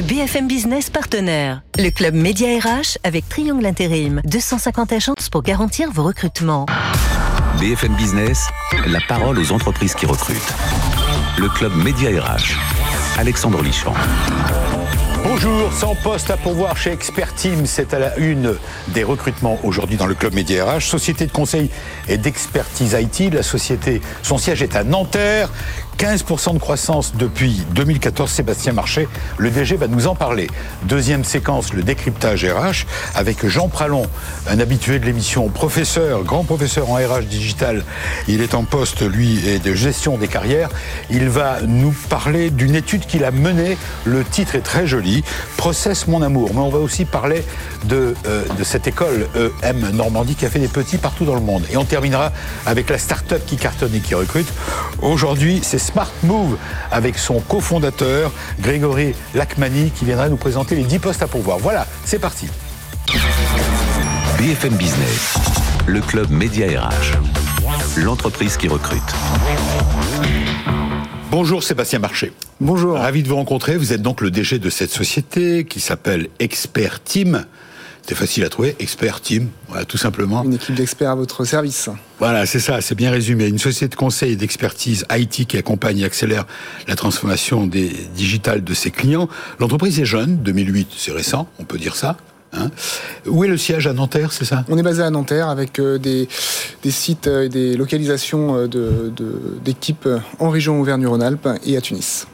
BFM Business partenaire. Le club Média RH avec Triangle Intérim. 250 agences pour garantir vos recrutements. BFM Business, la parole aux entreprises qui recrutent. Le club Média RH. Alexandre Lichamp. Bonjour, sans poste à pourvoir chez Expert Team, c'est à la une des recrutements aujourd'hui dans le club Média RH. Société de conseil et d'expertise IT, la société, son siège est à Nanterre. 15% de croissance depuis 2014. Sébastien Marché, le DG, va nous en parler. Deuxième séquence, le décryptage RH avec Jean Pralon, un habitué de l'émission, professeur, grand professeur en RH digital. Il est en poste, lui, et de gestion des carrières. Il va nous parler d'une étude qu'il a menée. Le titre est très joli, Process mon amour. Mais on va aussi parler de, euh, de cette école EM Normandie qui a fait des petits partout dans le monde. Et on terminera avec la start-up qui cartonne et qui recrute. Aujourd'hui, c'est Smart Move avec son cofondateur Grégory Lacmani qui viendra nous présenter les 10 postes à pourvoir. Voilà, c'est parti. BFM Business, le club Média RH, l'entreprise qui recrute. Bonjour Sébastien Marché. Bonjour. Ravi de vous rencontrer. Vous êtes donc le DG de cette société qui s'appelle Expert Team. C'est facile à trouver, Expert Team, voilà, tout simplement. Une équipe d'experts à votre service. Voilà, c'est ça, c'est bien résumé. Une société de conseil et d'expertise IT qui accompagne et accélère la transformation des digitales de ses clients. L'entreprise est jeune, 2008, c'est récent, on peut dire ça. Hein. Où est le siège à Nanterre, c'est ça? On est basé à Nanterre avec euh, des, des, sites et des localisations euh, d'équipes de, en région Auvergne-Rhône-Alpes et à Tunis.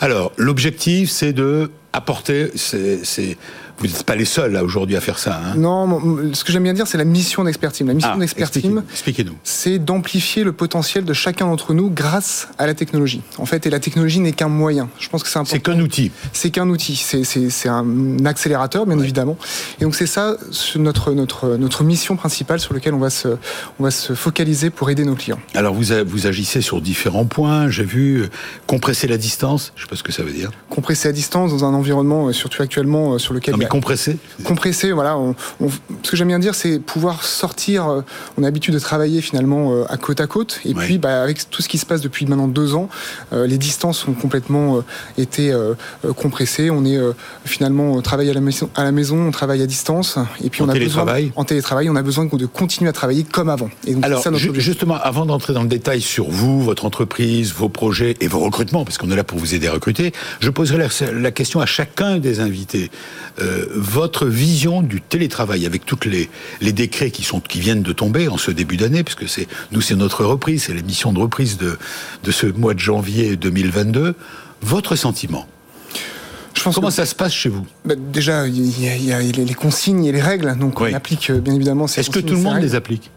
Alors, l'objectif, c'est de apporter, c'est vous n'êtes pas les seuls là aujourd'hui à faire ça. Hein. Non, ce que j'aime bien dire, c'est la mission d'Expert Team. La mission ah, d'Expert Team, expliquez-nous. C'est d'amplifier le potentiel de chacun d'entre nous grâce à la technologie. En fait, et la technologie n'est qu'un moyen. Je pense que c'est important. C'est qu'un outil. C'est qu'un outil. C'est un accélérateur, bien ouais. évidemment. Et donc c'est ça notre notre notre mission principale sur laquelle on va se on va se focaliser pour aider nos clients. Alors vous vous agissez sur différents points. J'ai vu euh, compresser la distance. Je sais pas ce que ça veut dire. Compresser la distance dans un environnement, euh, surtout actuellement, euh, sur lequel mais compressé Compressé, voilà. On, on, ce que j'aime bien dire, c'est pouvoir sortir. Euh, on a l'habitude de travailler finalement euh, à côte à côte. Et ouais. puis, bah, avec tout ce qui se passe depuis maintenant deux ans, euh, les distances ont complètement été compressées. On est finalement, on travaille à la, maison, à la maison, on travaille à distance. Et puis, en on a télétravail. besoin, en télétravail, on a besoin de continuer à travailler comme avant. Et donc, Alors, ça notre justement, avant d'entrer dans le détail sur vous, votre entreprise, vos projets et vos recrutements, parce qu'on est là pour vous aider à recruter, je poserai la, la question à chacun des invités. Euh, votre vision du télétravail avec toutes les, les décrets qui sont qui viennent de tomber en ce début d'année, puisque c'est nous c'est notre reprise, c'est l'émission de reprise de de ce mois de janvier 2022. Votre sentiment? Je pense Comment que, ça se passe chez vous? Bah Déjà, il y, a, il y a les consignes et les règles, donc oui. on applique bien évidemment ces Est-ce que tout le monde les applique?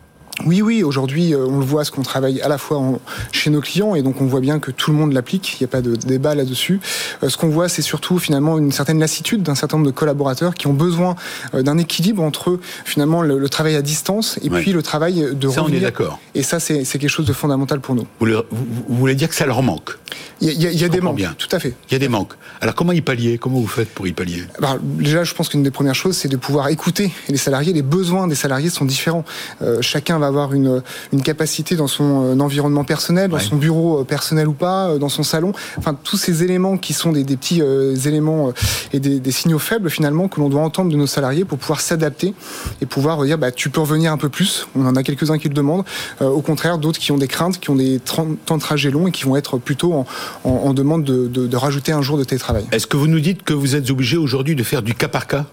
Oui, oui, aujourd'hui, on le voit, ce qu'on travaille à la fois en, chez nos clients, et donc on voit bien que tout le monde l'applique, il n'y a pas de débat là-dessus. Euh, ce qu'on voit, c'est surtout finalement une certaine lassitude d'un certain nombre de collaborateurs qui ont besoin euh, d'un équilibre entre finalement le, le, travail à distance et ouais. puis le travail de ça, revenir. on est d'accord. Et ça, c'est quelque chose de fondamental pour nous. Vous, le, vous, vous, voulez dire que ça leur manque Il y a, y a, il y a des manques, bien. tout à fait. Il y a des manques. Alors comment y pallier? Comment vous faites pour y pallier? Alors, Déjà, je pense qu'une des premières choses, c'est de pouvoir écouter les salariés. Les besoins des salariés sont différents. Euh, chacun va avoir une une capacité dans son euh, environnement personnel, dans ouais. son bureau euh, personnel ou pas, euh, dans son salon. Enfin, tous ces éléments qui sont des, des petits éléments et des, des, signaux faibles finalement que l'on doit entendre de nos salariés pour pouvoir s'adapter et pouvoir dire bah, tu peux revenir un peu plus. On en a quelques-uns qui le demandent. Au contraire, d'autres qui ont des craintes, qui ont des temps de trajet longs et qui vont être plutôt en, en, en demande de, de, de rajouter un jour de télétravail. Est-ce que vous nous dites que vous êtes obligé aujourd'hui de faire du cas par cas?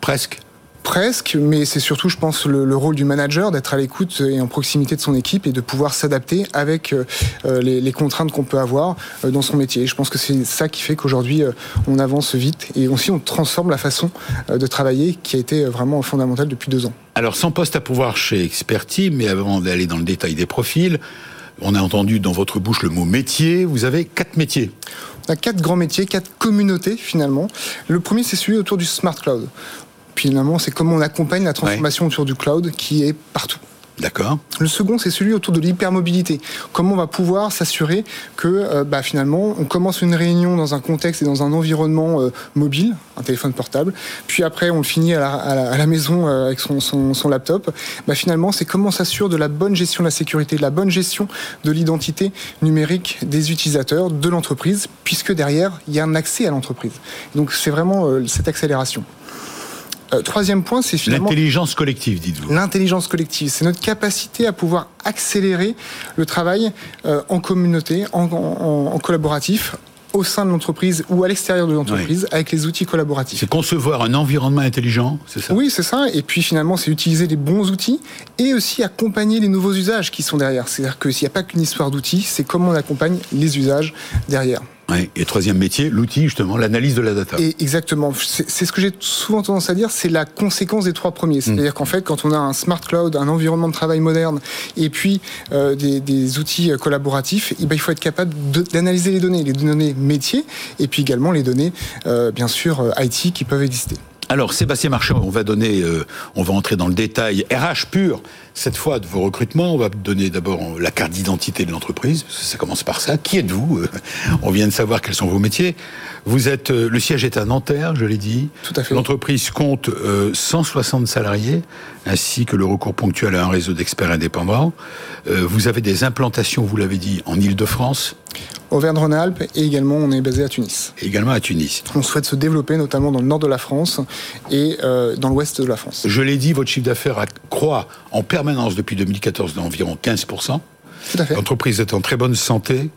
Presque presque, mais c'est surtout, je pense, le, le rôle du manager d'être à l'écoute et en proximité de son équipe et de pouvoir s'adapter avec euh, les, les, contraintes qu'on peut avoir euh, dans son métier. Je pense que c'est ça qui fait qu'aujourd'hui, euh, on avance vite et aussi on transforme la façon euh, de travailler qui a été vraiment fondamentale depuis deux ans. Alors, sans poste à pouvoir chez Expertise, mais avant d'aller dans le détail des profils, on a entendu dans votre bouche le mot métier. Vous avez quatre métiers. On a quatre grands métiers, quatre communautés finalement. Le premier, c'est celui autour du smart cloud finalement, c'est comment on accompagne la transformation ouais. autour du cloud qui est partout. D'accord. Le second, c'est celui autour de l'hypermobilité. Comment on va pouvoir s'assurer que euh, bah, finalement, on commence une réunion dans un contexte et dans un environnement euh, mobile, un téléphone portable, puis après on le finit à la, à la, maison euh, avec son, son, son laptop. Bah, finalement, c'est comment on s'assure de la bonne gestion de la sécurité, de la bonne gestion de l'identité numérique des utilisateurs, de l'entreprise, puisque derrière, il y a un accès à l'entreprise. Donc c'est vraiment cette accélération. Euh, troisième point, c'est finalement... L'intelligence collective, dites-vous. L'intelligence collective, c'est notre capacité à pouvoir accélérer le travail euh, en communauté, en, collaboratif, au sein de l'entreprise ou à l'extérieur de l'entreprise avec les outils collaboratifs. C'est concevoir un environnement intelligent, c'est ça? Oui, c'est ça. Et puis finalement, c'est utiliser les bons outils et aussi accompagner les nouveaux usages qui sont derrière. C'est-à-dire que s'il n'y a pas qu'une histoire d'outils, c'est comment on accompagne les usages derrière. Et troisième métier, l'outil justement, l'analyse de la data. Et exactement, c'est ce que j'ai souvent tendance à dire, c'est la conséquence des trois premiers. C'est-à-dire mm. qu'en fait, quand on a un smart cloud, un environnement de travail moderne, et puis euh, des, outils euh, collaboratifs, eh ben, il faut être capable d'analyser les données, les données métiers, et puis également les données, euh, bien sûr, IT qui peuvent exister. Alors, Sébastien Marchand, on va donner, euh, on va entrer dans le détail RH pur, cette fois de vos recrutements. On va donner d'abord la carte d'identité de l'entreprise, ça commence par ça. Qui êtes-vous euh, On vient de savoir quels sont vos métiers. Vous êtes, euh, le siège est à Nanterre, je l'ai dit. Tout à fait. L'entreprise compte 160 salariés, ainsi que le recours ponctuel à un réseau d'experts indépendants. vous avez des implantations, vous l'avez dit, en Ile-de-France Auvergne-Rhône-Alpes et également on est basé à Tunis. Et également à Tunis. On souhaite se développer notamment dans le nord de la France et euh, dans l'ouest de la France. Je l'ai dit, votre chiffre d'affaires croît en permanence depuis 2014 d'environ 15%. Tout à fait. L'entreprise est en très bonne santé.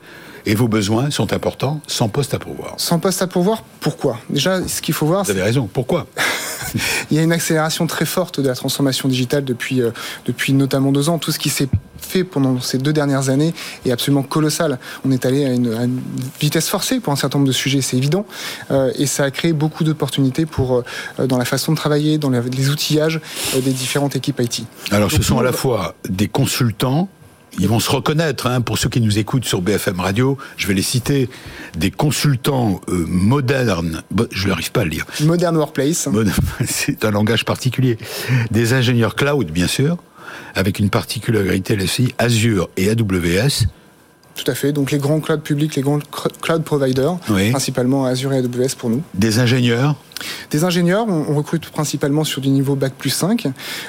Et vos besoins sont importants, sans poste à pourvoir. Sans poste à pourvoir, pourquoi? Déjà, ce qu'il faut voir... Vous avez raison, pourquoi? Il y a une accélération très forte de la transformation digitale depuis, euh, depuis notamment deux ans. Tout ce qui s'est fait pendant ces deux dernières années est absolument colossal. On est allé à une, vitesse forcée pour un certain nombre de sujets, c'est évident, euh, et ça a créé beaucoup d'opportunités pour euh, dans la façon de travailler, dans les outillages des différentes équipes IT. Alors, ce sont à la fois des consultants ils vont se reconnaître, hein, pour ceux qui nous écoutent sur BFM Radio, je vais les citer, des consultants euh, modernes, je n'arrive pas à le lire. Modern Workplace. C'est un langage particulier. Des ingénieurs cloud, bien sûr, avec une particularité aussi, Azure et AWS. Tout à fait. Donc les grands clouds publics, les grands cloud providers, principalement Azure et AWS pour nous. Des ingénieurs des ingénieurs, on, recrute principalement sur du niveau Bac plus 5.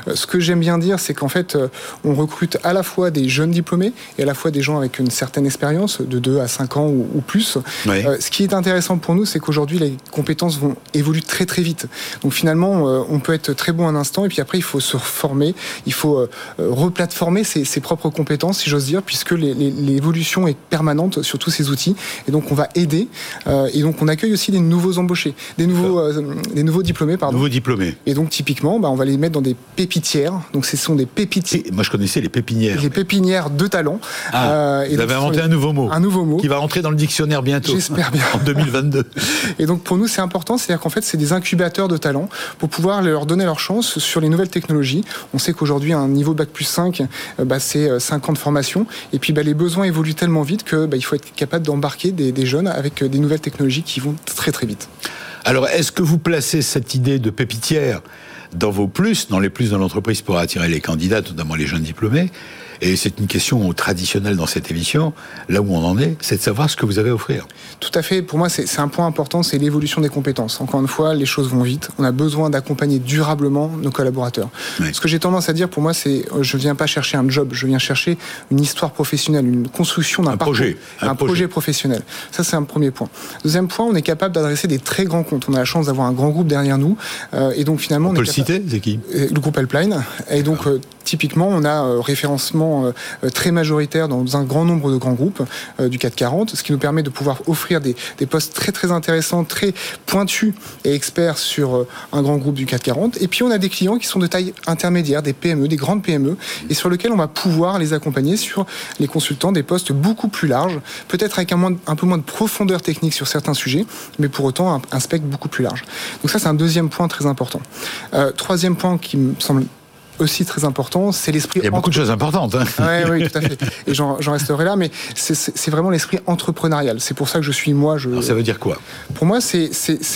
Euh, ce que j'aime bien dire, c'est qu'en fait, euh, on recrute à la fois des jeunes diplômés et à la fois des gens avec une certaine expérience, de 2 à 5 ans ou, plus. Euh, ce qui est intéressant pour nous, c'est qu'aujourd'hui, les compétences vont évoluer très très vite. Donc finalement, on peut être très bon un instant et puis après, il faut se former, il faut replatformer ses, ses propres compétences, si j'ose dire, puisque l'évolution est permanente sur tous ces outils. Et donc, on va aider. et donc, on accueille aussi des nouveaux embauchés, des nouveaux des nouveaux diplômés, pardon. Nouveaux diplômés. Et donc typiquement, bah, on va les mettre dans des pépitières. Donc ce sont des pépitières. Moi je connaissais les pépinières. Les pépinières de talent. Ah, euh, vous avez inventé un nouveau mot. Un nouveau mot. Qui va rentrer dans le dictionnaire bientôt. J'espère bien. en 2022. Et donc pour nous c'est important, c'est-à-dire qu'en fait c'est des incubateurs de talent pour pouvoir leur donner leur chance sur les nouvelles technologies. On sait qu'aujourd'hui un niveau bac plus 5, euh, bah, c'est 5 euh, ans de formation. Et puis bah, les besoins évoluent tellement vite que bah, il faut être capable d'embarquer des, des jeunes avec des nouvelles technologies qui vont très très vite. Alors, est-ce que vous placez cette idée de pépitière dans vos plus, dans les plus de l'entreprise pour attirer les candidats, notamment les jeunes diplômés et c'est une question traditionnelle dans cette émission. Là où on en est, c'est de savoir ce que vous avez à offrir. Tout à fait. Pour moi, c'est un point important, c'est l'évolution des compétences. Encore une fois, les choses vont vite. On a besoin d'accompagner durablement nos collaborateurs. Ce que j'ai tendance à dire, pour moi, c'est euh, je viens pas chercher un job, je viens chercher une histoire professionnelle, une construction d'un projet, un, projet. professionnel. Ça, c'est un premier point. Deuxième point, on est capable d'adresser des très grands comptes. On a la chance d'avoir un grand groupe derrière nous, euh, et donc finalement, on, peut le citer, c'est qui? Euh, Le groupe Helpline. Et donc, typiquement, on a référencement euh, très majoritaire dans un grand nombre de grands groupes euh, du 440, ce qui nous permet de pouvoir offrir des, postes très très intéressants, très pointus et experts sur euh, un grand groupe du 440. Et puis on a des clients qui sont de taille intermédiaire, des PME, des grandes PME, et sur lesquels on va pouvoir les accompagner sur les consultants des postes beaucoup plus larges, peut-être avec un, un peu moins de profondeur technique sur certains sujets, mais pour autant un, spectre beaucoup plus large. Donc ça c'est un deuxième point très important. troisième point qui me semble aussi très important, c'est l'esprit. Il y a beaucoup de choses importantes. Hein. oui, tout à fait. Et j'en resterai là, mais c'est vraiment l'esprit entrepreneurial. C'est pour ça que je suis moi. Je... ça veut dire quoi? Pour moi, c'est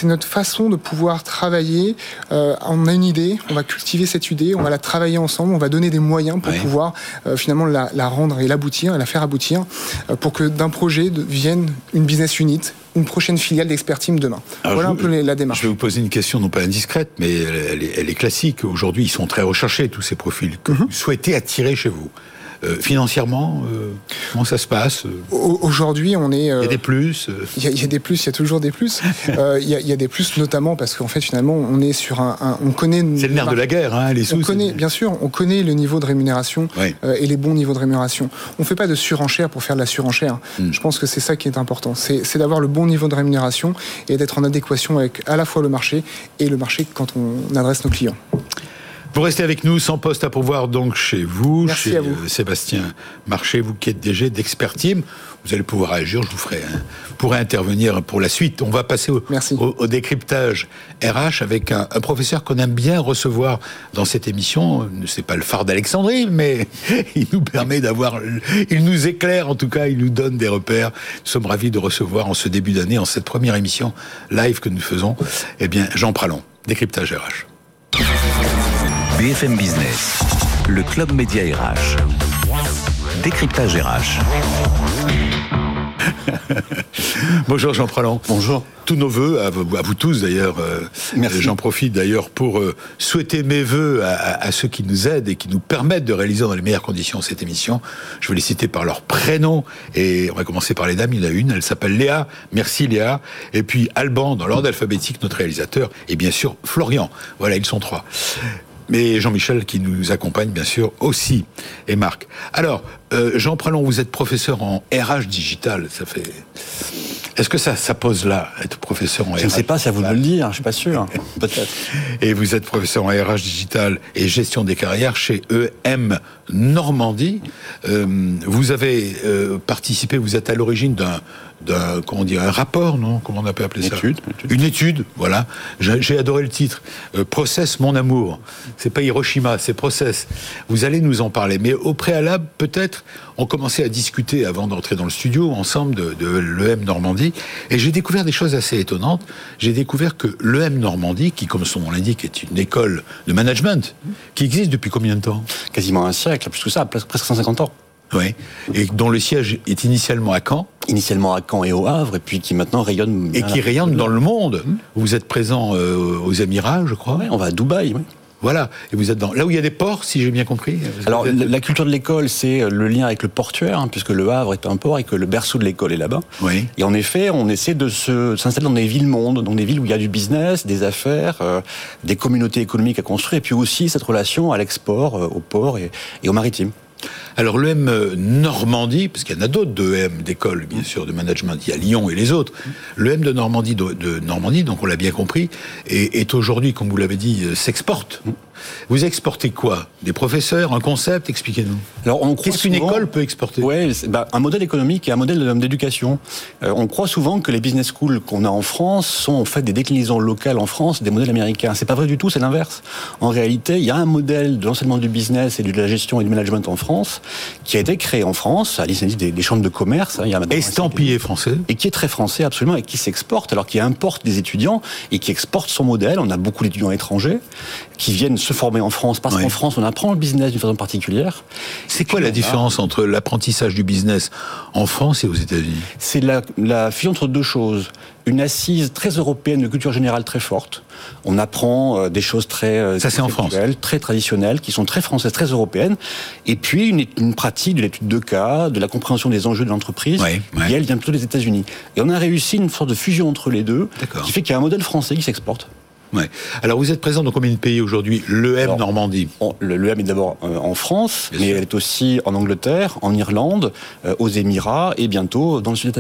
notre façon de pouvoir travailler. Euh, on a une idée, on va cultiver cette idée, on va la travailler ensemble, on va donner des moyens pour pouvoir euh, finalement la, la, rendre et l'aboutir, et la faire aboutir, euh, pour que d'un projet vienne une business unit, une prochaine filiale d'Expertime demain. voilà un peu la démarche. Je vais vous poser une question non pas indiscrète, mais elle, est, classique. Aujourd'hui, ils sont très recherchés, tous ces profils. Que mhm. vous souhaitez attirer chez vous euh, financièrement, euh, comment ça se passe Aujourd'hui, on est. il y a des plus. Il y, a des plus. Il y a toujours des plus. il, y a, des plus, notamment parce qu'en fait, finalement, on est sur un. on connaît. C'est le nerf de la guerre, hein, les sous. On connaît, bien sûr, on connaît le niveau de rémunération et les bons niveaux de rémunération. On ne fait pas de surenchère pour faire de la surenchère. Hmm. Je pense que c'est ça qui est important. C'est d'avoir le bon niveau de rémunération et d'être en adéquation avec à la fois le marché et le marché quand on adresse nos clients. Vous restez avec nous, sans poste à pouvoir donc chez vous, chez euh, Sébastien Marché, vous qui êtes DG d'Expertime. Vous allez pouvoir agir, je vous ferai, hein, pourrez intervenir pour la suite. On va passer au, au, décryptage RH avec un, professeur qu'on aime bien recevoir dans cette émission. C'est pas le phare d'Alexandrie, mais il nous permet d'avoir, il nous éclaire en tout cas, il nous donne des repères. Nous sommes ravis de recevoir en ce début d'année, en cette première émission live que nous faisons, eh bien Jean Pralon, décryptage RH. BFM Business, le club média RH. Décryptage RH. Bonjour Jean Pralon. Bonjour. Tous nos voeux, à vous, tous d'ailleurs. Euh, j'en profite d'ailleurs pour euh, souhaiter mes voeux à, ceux qui nous aident et qui nous permettent de réaliser dans les meilleures conditions cette émission. Je vais les citer par leur prénom et on va commencer par les dames. Il y en a une, elle s'appelle Léa. Merci Léa. Et puis Alban, dans l'ordre alphabétique, notre réalisateur. Et bien sûr Florian. Voilà, ils sont trois mais Jean-Michel qui nous accompagne bien sûr aussi, et Marc. Alors, euh, Jean Pralon, vous êtes professeur en RH digital, ça fait... Est-ce que ça, ça pose là, être professeur en RH Je ne sais pas, à vous de le dire, je suis pas sûr, peut-être. Et vous êtes professeur en RH digital et gestion des carrières chez EM Normandie. Euh, vous avez euh, participé, vous êtes à l'origine d'un d'un comment dire un rapport non? Comment on peut appeler une ça étude, une étude voilà. J'ai adoré le titre. Euh, Process mon amour. C'est pas Hiroshima c'est Process. Vous allez nous en parler. Mais au préalable peut-être on commençait à discuter avant d'entrer dans le studio ensemble de, de l'EM Normandie et j'ai découvert des choses assez étonnantes j'ai découvert que l'EM Normandie qui comme son nom l'indique est une école de management qui existe depuis combien de temps? Quasiment un siècle plus que ça presque 150 ans oui, et dont le siège est initialement à Caen. Initialement à Caen et au Havre, et puis qui maintenant rayonne. Et qui rayonne dans le monde. Mmh. Vous êtes présent euh, aux Émirats, je crois. Oui, on va à Dubaï. Oui. Voilà, et vous êtes dans là où il y a des ports, si j'ai bien compris. Alors la culture de l'école, c'est le lien avec le portuaire, hein, puisque le Havre est un port et que le berceau de l'école est là-bas. Oui. Et en effet, on essaie de s'installer dans des villes mondes, dans des villes où il y a du business, des affaires, euh, des communautés économiques à construire, et puis aussi cette relation à l'export, euh, au port et, et au maritime. Alors l'EM Normandie, parce qu'il y en a d'autres de EM d'école, bien sûr, de management, il y a Lyon et les autres. L'EM de Normandie, de, Normandie, donc on l'a bien compris, est aujourd'hui, comme vous l'avez dit, euh, s'exporte. Vous exportez quoi? Des professeurs, un concept? Expliquez-nous. Alors, on Qu'est-ce qu'une école peut exporter? Ouais, bah, un modèle économique et un modèle d'éducation. Euh, on croit souvent que les business schools qu'on a en France sont en fait des déclinaisons locales en France des modèles américains. C'est pas vrai du tout, c'est l'inverse. En réalité, il y a un modèle de l'enseignement du business et de la gestion et du management en France qui a été créé en France à l'initiative des, chambres de commerce. Hein, il y a Estampillé français. Et qui est très français, absolument, et qui s'exporte, alors qui importe des étudiants et qui exporte son modèle. On a beaucoup d'étudiants étrangers qui viennent se former en France, parce qu'en France, on apprend le business d'une façon particulière. C'est quoi la différence entre l'apprentissage du business en France et aux États-Unis? C'est la, la fusion entre deux choses. Une assise très européenne de culture générale très forte. On apprend euh, des choses très euh, Ça, en France. très traditionnelles, qui sont très françaises, très européennes. Et puis une, une pratique de l'étude de cas, de la compréhension des enjeux de l'entreprise, qui elle vient plutôt des États-Unis. Et on a réussi une sorte de fusion entre les deux, qui fait qu'il y a un modèle français qui s'exporte. Ouais. Alors vous êtes présent dans combien de pays aujourd'hui? L'EM Normandie. L'EM est d'abord euh, en France, mais elle est aussi en Angleterre, en Irlande, euh, aux Émirats et bientôt dans le sud-est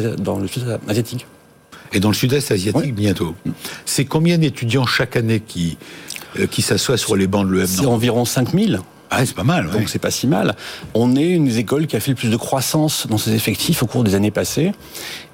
asiatique. Et dans le sud-est asiatique bientôt. C'est combien d'étudiants chaque année qui, euh, qui s'assoient sur les bancs de l'EM C'est environ 5000 Ah, c'est pas mal. Donc c'est pas si mal. On est une des écoles qui a fait le plus de croissance dans ses effectifs au cours des années passées.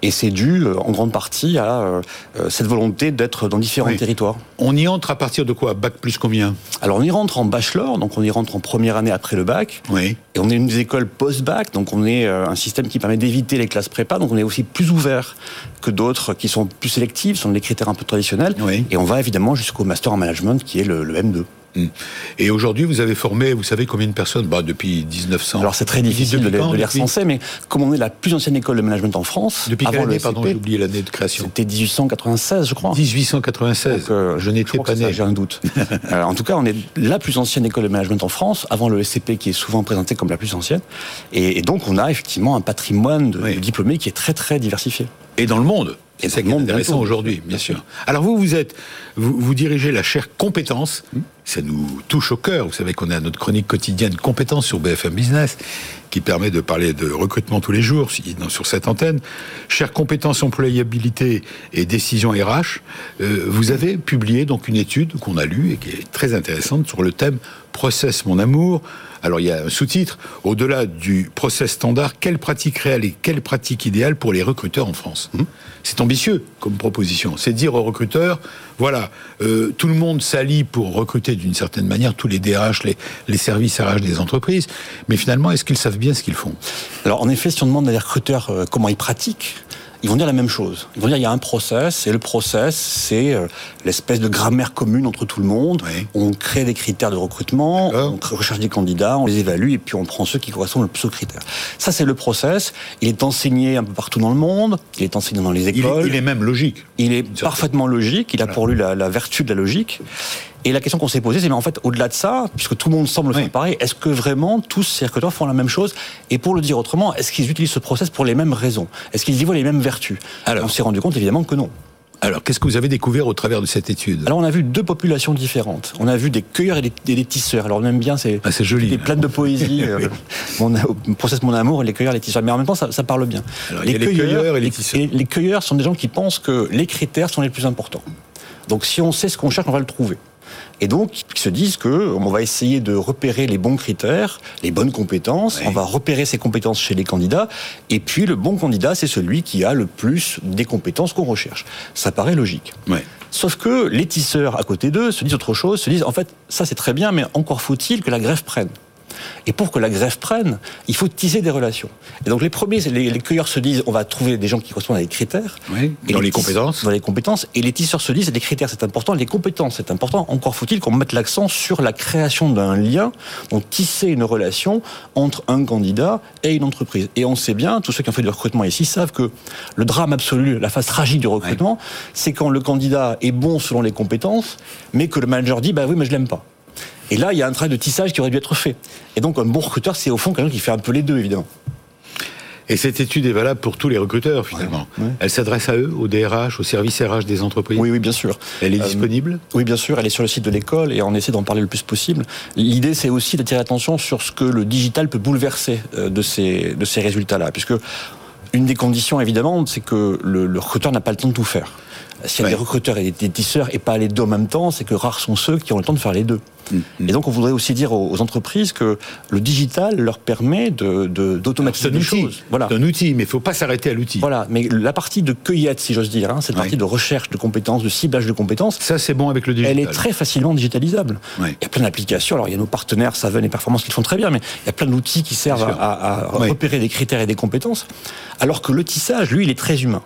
Et c'est dû euh, en grande partie à euh, euh, cette volonté d'être dans différents territoires. On y entre à partir de quoi? Bac plus combien? Alors on y rentre en bachelor, donc on y rentre en première année après le bac. Oui. Et on est une des écoles post-bac, donc on est un système qui permet d'éviter les classes prépa, donc on est aussi plus ouvert que d'autres qui sont plus sélectives, sont des critères un peu traditionnels. Oui. Et on va évidemment jusqu'au master en management qui est le, le M2. Hmm. Et aujourd'hui, vous avez formé, vous savez combien de personnes? Bah, Depuis 1900. Alors c'est très difficile de, les, de les recenser, mais comme on est la plus ancienne école de management en France, depuis avant quelle année, le pardon, j'ai oublié l'année de création. C'était 1896, je crois. 1896. Donc, euh, je n'étais pas né. J'ai un doute. euh, en tout cas, on est la plus ancienne école de management en France, avant le SCP qui est souvent présenté comme la plus ancienne. Et, et donc, on a effectivement un patrimoine de, oui. de diplômés qui est très très diversifié. Et dans le monde et c'est intéressant aujourd'hui, bien sûr. Alors vous, vous êtes, vous, vous dirigez la chaire compétences. Mmh. Ça nous touche au cœur. Vous savez qu'on a notre chronique quotidienne compétences sur BFM Business, qui permet de parler de recrutement tous les jours sur cette antenne. Chaire compétences, employabilité et décision RH. Euh, vous avez publié donc une étude qu'on a lue et qui est très intéressante sur le thème process mon amour. Alors il y a un sous-titre, au-delà du process standard, quelle pratique réelle et quelle pratique idéale pour les recruteurs en France mmh. C'est ambitieux comme proposition. C'est dire aux recruteurs, voilà, euh, tout le monde s'allie pour recruter d'une certaine manière, tous les DRH, les, les services RH des entreprises, mais finalement, est-ce qu'ils savent bien ce qu'ils font? Alors en effet, si on demande à des recruteurs euh, comment ils pratiquent, ils vont dire la même chose. Ils vont dire il y a un process, et le process, c'est euh, l'espèce de grammaire commune entre tout le monde. Oui. On crée des critères de recrutement, on recherche des candidats, on les évalue, et puis on prend ceux qui correspondent aux critères. Ça, c'est le process. Il est enseigné un peu partout dans le monde, il est enseigné dans les écoles. Il est, il est même logique. Il est parfaitement logique, il a pour lui la, la vertu de la logique. Et la question qu'on s'est posée, c'est mais en fait, au-delà de ça, puisque tout le monde semble faire oui. pareil, est-ce que vraiment tous ces recruteurs font la même chose Et pour le dire autrement, est-ce qu'ils utilisent ce process pour les mêmes raisons? Est-ce qu'ils y voient les mêmes vertus? Alors, on s'est rendu compte évidemment que non. Alors, qu'est-ce que vous avez découvert au travers de cette étude? Alors, on a vu deux populations différentes. On a vu des cueilleurs et des, tisseurs. Alors, on aime bien, c'est ah, joli. Des plaines de poésie. euh, mon process mon amour, les cueilleurs et les tisseurs. Mais en même temps, ça, ça parle bien. Alors, les, les, cueilleurs et les, tisseurs. Les, les cueilleurs sont des gens qui pensent que les critères sont les plus importants. Donc, si on sait ce qu'on cherche, on va le trouver. Et donc, ils se disent que on va essayer de repérer les bons critères, les bonnes compétences. Oui. On va repérer ces compétences chez les candidats. Et puis, le bon candidat, c'est celui qui a le plus des compétences qu'on recherche. Ça paraît logique. Oui. Sauf que les tisseurs à côté d'eux se disent autre chose, se disent en fait, ça c'est très bien, mais encore faut-il que la grève prenne. Et pour que la grève prenne, il faut tisser des relations. Et donc les premiers, les, les cueilleurs se disent, on va trouver des gens qui correspondent à des critères. Oui, et dans les, les compétences. Dans les compétences. Et les tisseurs se disent, les critères c'est important, les compétences c'est important. Encore faut-il qu'on mette l'accent sur la création d'un lien, donc tisser une relation entre un candidat et une entreprise. Et on sait bien, tous ceux qui ont fait du recrutement ici savent que le drame absolu, la phase tragique du recrutement, oui. c'est quand le candidat est bon selon les compétences, mais que le manager dit, bah oui, mais je l'aime pas. Et là, il y a un travail de tissage qui aurait dû être fait. Et donc, un bon recruteur, c'est au fond quelqu'un qui fait un peu les deux, évidemment. Et cette étude est valable pour tous les recruteurs, finalement. Ouais, ouais. Elle s'adresse à eux, aux DRH, aux services RH des entreprises Oui, oui, bien sûr. Elle est euh, disponible Oui, bien sûr. Elle est sur le site de l'école et on essaie d'en parler le plus possible. L'idée, c'est aussi d'attirer l'attention sur ce que le digital peut bouleverser euh, de ces, de ces résultats-là. Puisque une des conditions, évidemment, c'est que le, le recruteur n'a pas le temps de tout faire. S'il y a ouais. des recruteurs et des tisseurs et pas les deux en même temps, c'est que rares sont ceux qui ont le temps de faire les deux. Mmh. Et donc, on voudrait aussi dire aux, entreprises que le digital leur permet d'automatiser de, de, des choses. Voilà. C'est un outil, mais il ne faut pas s'arrêter à l'outil. Voilà, mais la partie de cueillette, si j'ose dire, hein, cette ouais. partie de recherche de compétences, de ciblage de compétences, ça c'est bon avec le digital. Elle est très facilement digitalisable. Ouais. Il y a plein d'applications. Alors, il y a nos partenaires, Saven et Performance qui le font très bien, mais il y a plein d'outils qui servent à, à, à repérer des critères et des compétences. Alors que le tissage, lui, il est très humain.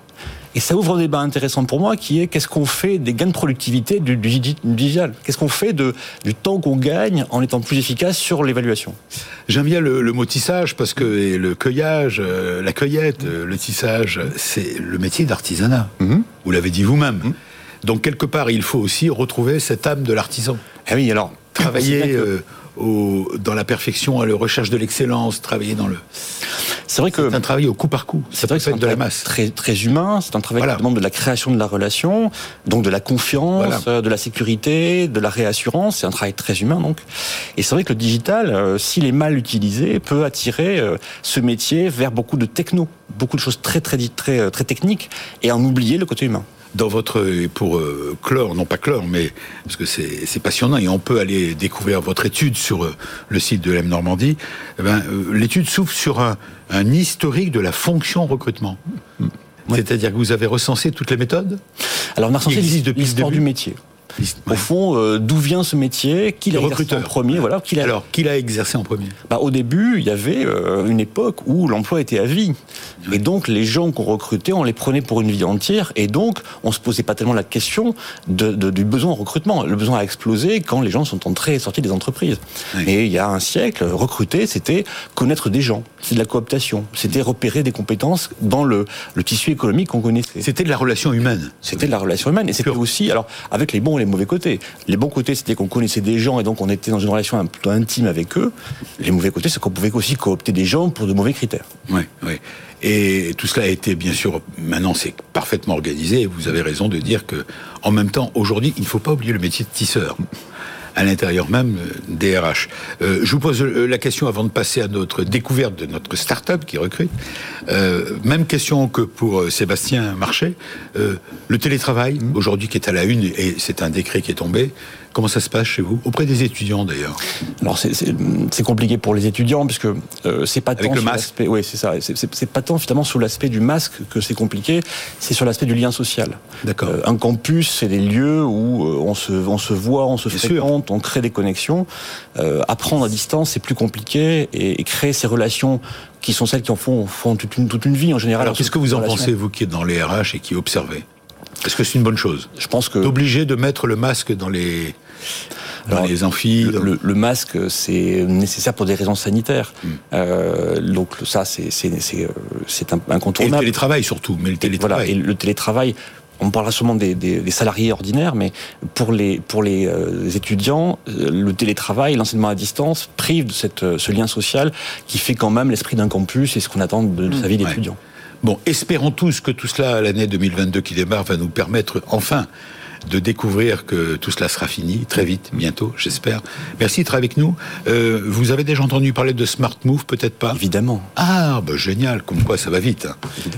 Et ça ouvre un débat intéressant pour moi qui est qu'est-ce qu'on fait des gains de productivité du, du digital? Qu'est-ce qu'on fait de, du temps qu'on gagne en étant plus efficace sur l'évaluation? J'aime bien le, le, mot tissage parce que le cueillage, euh, la cueillette, euh, le tissage, c'est le métier d'artisanat. -hmm. Vous l'avez dit vous-même. -hmm. Donc quelque part, il faut aussi retrouver cette âme de l'artisan. Ah oui, alors travailler euh, au, dans la perfection, à la recherche de l'excellence, travailler dans le. C'est vrai que c'est un travail au coup par coup. C'est vrai que c'est de la masse très très humain. C'est un travail voilà. qui demande de la création de la relation, donc de la confiance, voilà. Euh, de la sécurité, de la réassurance. C'est un travail très humain donc. Et c'est vrai que le digital, euh, s'il est mal utilisé, peut attirer euh, ce métier vers beaucoup de techno, beaucoup de choses très très très très techniques, et en oublier le côté humain. Dans votre pour euh, clore, non pas clore, mais parce que c'est passionnant et on peut aller découvrir votre étude sur euh, le site de l'M Normandie. Eh ben, euh, l'étude s'ouvre sur un, un, historique de la fonction recrutement. C'est-à-dire que vous avez recensé toutes les méthodes. Alors on a recensé l'histoire du métier. Au fond, euh, d'où vient ce métier Qui l'a exercé en premier Voilà. Qui Alors, qui l'a exercé en premier bah, Au début, il y avait euh, une époque où l'emploi était à vie. Et donc, les gens qu'on recrutait, on les prenait pour une vie entière. Et donc, on se posait pas tellement la question de, du besoin en recrutement. Le besoin a explosé quand les gens sont entrés et sortis des entreprises. Et il y a un siècle, recruter, c'était connaître des gens. C'est de la cooptation. C'était repérer des compétences dans le, le tissu économique qu'on connaissait. C'était de la relation humaine. C'était de la relation humaine. Et c'était aussi, alors, avec les bons et les mauvais côtés. Les bons côtés, c'était qu'on connaissait des gens et donc on était dans une relation peu intime avec eux. Les mauvais côtés, c'est qu'on pouvait aussi coopter des gens pour de mauvais critères. Oui, oui. Et tout cela a été, bien sûr, maintenant c'est parfaitement organisé. Vous avez raison de dire que, en même temps, aujourd'hui, il ne faut pas oublier le métier de tisseur à l'intérieur même des RH. Euh, je vous pose euh, la question avant de passer à notre découverte de notre start-up qui recrute. Euh, même question que pour euh, Sébastien Marché. Euh, le télétravail, mmh. aujourd'hui qui est à la une, et c'est un décret qui est tombé, Comment ça se passe chez vous Auprès des étudiants d'ailleurs Alors c'est compliqué pour les étudiants puisque euh, c'est pas tant le masque. Oui, c'est ça. C'est pas tant finalement sous l'aspect du masque que c'est compliqué, c'est sur l'aspect du lien social. D'accord. Euh, un campus, c'est des lieux où euh, on se on se voit, on se fréquente, on crée des connexions. Euh, apprendre à distance, c'est plus compliqué et, et, créer ces relations qui sont celles qui en font, font toute, une, toute une vie en général. Alors qu'est-ce que vous en pensez, vous qui êtes dans les RH et qui observez? Est-ce que c'est une bonne chose? Je pense que... D'obliger de mettre le masque dans les dans les amphis. Le, le, masque, c'est nécessaire pour des raisons sanitaires. Mm. Euh, donc ça, c'est un, incontournable. Et le télétravail surtout, mais le télétravail. Voilà, et le télétravail. On parlera sûrement des, des, des, salariés ordinaires, mais pour les, pour les euh, étudiants, euh, le télétravail, l'enseignement à distance prive de cette, euh, ce lien social qui fait quand même l'esprit d'un campus et ce qu'on attend de, de, sa vie d'étudiant. Ouais. Bon, espérons tous que tout cela, l'année 2022 qui démarre, va nous permettre enfin de découvrir que tout cela sera fini très vite, bientôt, j'espère. Merci d'être avec nous. Euh, vous avez déjà entendu parler de Smart Move, peut-être pas? Évidemment. Ah, bah, génial, comme quoi ça va vite. Hein.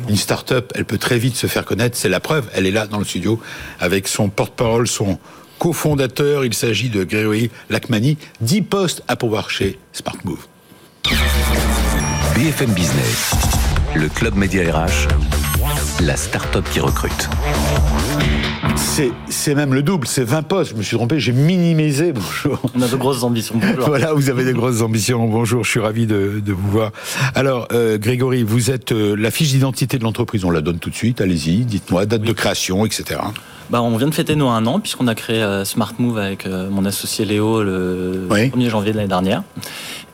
Une start-up, elle peut très vite se faire connaître, c'est la preuve, elle est là dans le studio avec son porte-parole, son cofondateur, il s'agit de Grégory Lacmani, 10 postes à pouvoir chez Smart Move. BFM Business, le club média RH, la start-up qui recrute. C'est même le double, c'est 20 postes. Je me suis trompé, j'ai minimisé. Bonjour. On a de grosses ambitions. Bonjour. voilà, vous avez de grosses ambitions. Bonjour, je suis ravi de, de vous voir. Alors, euh, Grégory, vous êtes euh, la fiche d'identité de l'entreprise. On la donne tout de suite. Allez-y, dites-moi, date oui. de création, etc. Bah, on vient de fêter nos un an puisqu'on a créé euh, Smart Move avec mon associé Léo le oui. 1er janvier de l'année dernière.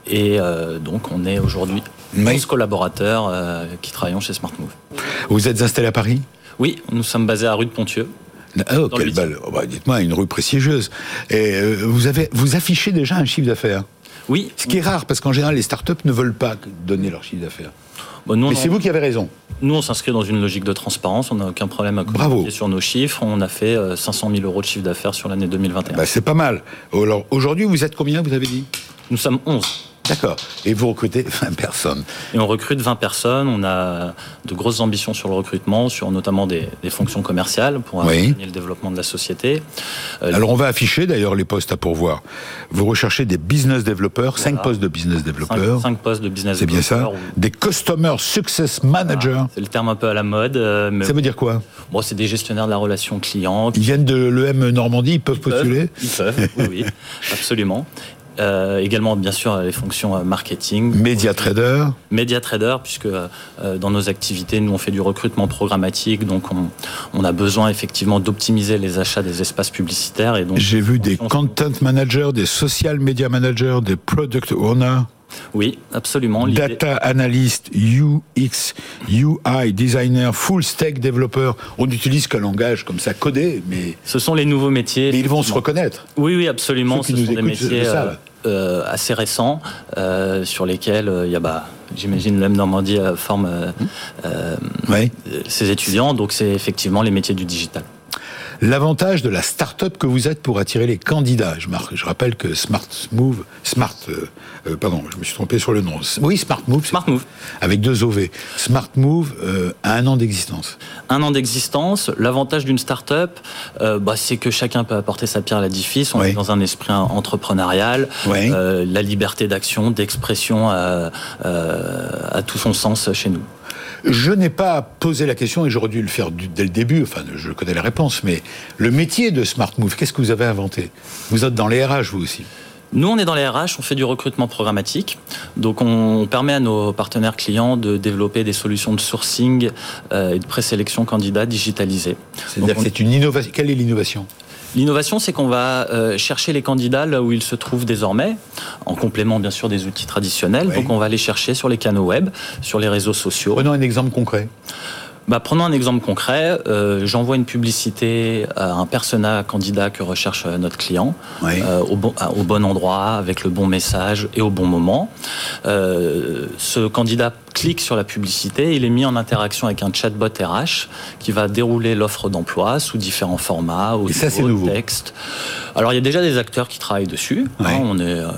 Et donc, on est aujourd'hui 11 oui. collaborateurs qui travaillons chez Smart Move. Vous êtes installé à Paris? Oui, nous sommes basés à rue de Pontieux. Oh, quelle belle. Oh, bah, Dites-moi, une rue prestigieuse. Et euh, vous, avez, vous affichez déjà un chiffre d'affaires? Oui. Ce qui est rare, parce qu'en général, les startups ne veulent pas donner leur chiffre d'affaires. Bon, nous, Mais c'est vous qui avez raison. Nous, on s'inscrit dans une logique de transparence. On n'a aucun problème à communiquer sur nos chiffres. On a fait 500 000 euros de chiffre d'affaires sur l'année 2021. Bah, c'est pas mal. Alors, aujourd'hui, vous êtes combien, vous avez dit? Nous sommes 11. D'accord. Et vous recrutez 20 personnes Et on recrute 20 personnes. On a de grosses ambitions sur le recrutement, sur notamment des, des fonctions commerciales pour accompagner oui. le développement de la société. Euh, Alors on va afficher d'ailleurs les postes à pourvoir. Vous recherchez des business développeurs, voilà. 5 postes de business développeurs. 5, postes de business C'est bien ça. Ou... Des customer success managers. Voilà. C'est le terme un peu à la mode. Euh, Mais... Ça veut dire quoi? Bon, c'est des gestionnaires de la relation client. Ils viennent de l'EM Normandie, ils peuvent ils postuler? Ils peuvent, oui, oui absolument. Euh, également, bien sûr, les fonctions euh, marketing. Média trader. Média trader, puisque euh, dans nos activités, nous, on fait du recrutement programmatique, donc on, on a besoin effectivement d'optimiser les achats des espaces publicitaires. Et donc, J'ai vu des content managers, des social media managers, des product owners. Oui, absolument. Data analyst, UX, UI designer, full stack développeur. On n'utilise qu'un langage comme ça codé, mais ce sont les nouveaux métiers. Mais ils vont se reconnaître. Oui, oui, absolument. Ce sont des métiers euh, euh, assez récents euh, sur lesquels il y a, bah, j'imagine, l'EM Normandie forme oui. ses étudiants. Donc, c'est effectivement les métiers du digital. L'avantage de la start-up que vous êtes pour attirer les candidats. Je, je rappelle que Smart Move, Smart, euh, euh, pardon, je me suis trompé sur le nom. Oui, Smart Move. Smart Move. Avec deux OV. Smart Move euh, a un an d'existence. Un an d'existence. L'avantage d'une start-up, bah, c'est que chacun peut apporter sa pierre à l'édifice. On est dans un esprit entrepreneurial. la liberté d'action, d'expression a tout son sens chez nous. Je n'ai pas posé la question et j'aurais dû le faire dès le début. Enfin, je connais la réponse, mais le métier de Smart Move, qu'est-ce que vous avez inventé? Vous êtes dans les RH, vous aussi. Nous, on est dans les RH, on fait du recrutement programmatique. Donc, on permet à nos partenaires clients de développer des solutions de sourcing euh, et de présélection candidats digitalisées. C'est-à-dire que c'est une innovation. Quelle est l'innovation? L'innovation, c'est qu'on va euh, chercher les candidats là où ils se trouvent désormais, en complément bien sûr des outils traditionnels. Donc on va les chercher sur les canaux web, sur les réseaux sociaux. Prenons un exemple concret. Bah, prenons un exemple concret. Euh, j'envoie une publicité à un persona candidat que recherche notre client euh, au, bon, au, bon, endroit, avec le bon message et au bon moment. ce candidat clique sur la publicité, il est mis en interaction avec un chatbot RH qui va dérouler l'offre d'emploi sous différents formats, au texte. Alors il y a déjà des acteurs qui travaillent dessus. Hein, on est, euh,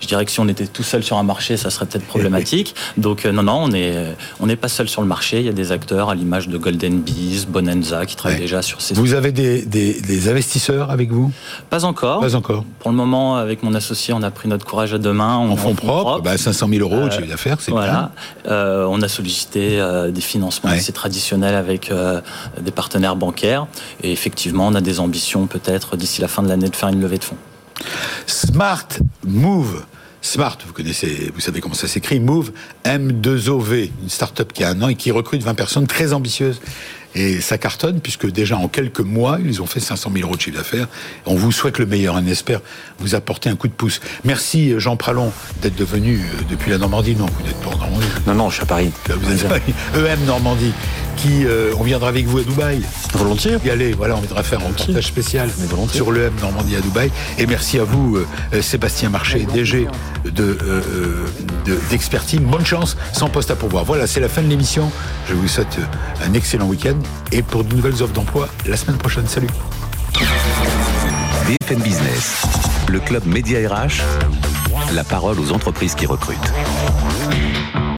je dirais que si on était tout seul sur un marché, ça serait peut-être problématique. Donc euh, non, non, on est, on n'est pas seul sur le marché. Il y a des acteurs à l'image de Golden Bees, Bonanza qui travaillent déjà sur ces. Vous avez des, des, investisseurs avec vous? Pas encore. Pas encore. Pour le moment, avec mon associé, on a pris notre courage à deux mains. en fonds propres, 500 000 bah, euros de chiffre d'affaires, c'est voilà. Euh, on a sollicité euh, des financements assez traditionnels avec euh, des partenaires bancaires. Et effectivement, on a des ambitions peut-être d'ici la fin de l'année de faire une levée de fonds. Smart Move. Smart, vous connaissez, vous savez comment ça s'écrit, Move, M2OV, une start-up qui a un an et qui recrute 20 personnes très ambitieuses. Et ça cartonne, puisque déjà en quelques mois, ils ont fait 500 000 euros de chiffre d'affaires. On vous souhaite le meilleur, on espère vous apporter un coup de pouce. Merci Jean Pralon d'être devenu euh, depuis la Normandie. Non, vous n'êtes pas en Normandie. Non, non, je suis à Paris. Vous êtes à Paris. EM Normandie qui euh, on viendra avec vous à Dubaï. Volontiers. Y aller, voilà, on viendra faire un reportage spécial sur le M Normandie à Dubaï. Et merci à vous, euh, Sébastien Marché, DG de d'Expertime. Bonne chance, sans poste à pourvoir. Voilà, c'est la fin de l'émission. Je vous souhaite un excellent week-end et pour de nouvelles offres d'emploi la semaine prochaine. Salut. BFM Business, le club Média RH, la parole aux entreprises qui recrutent.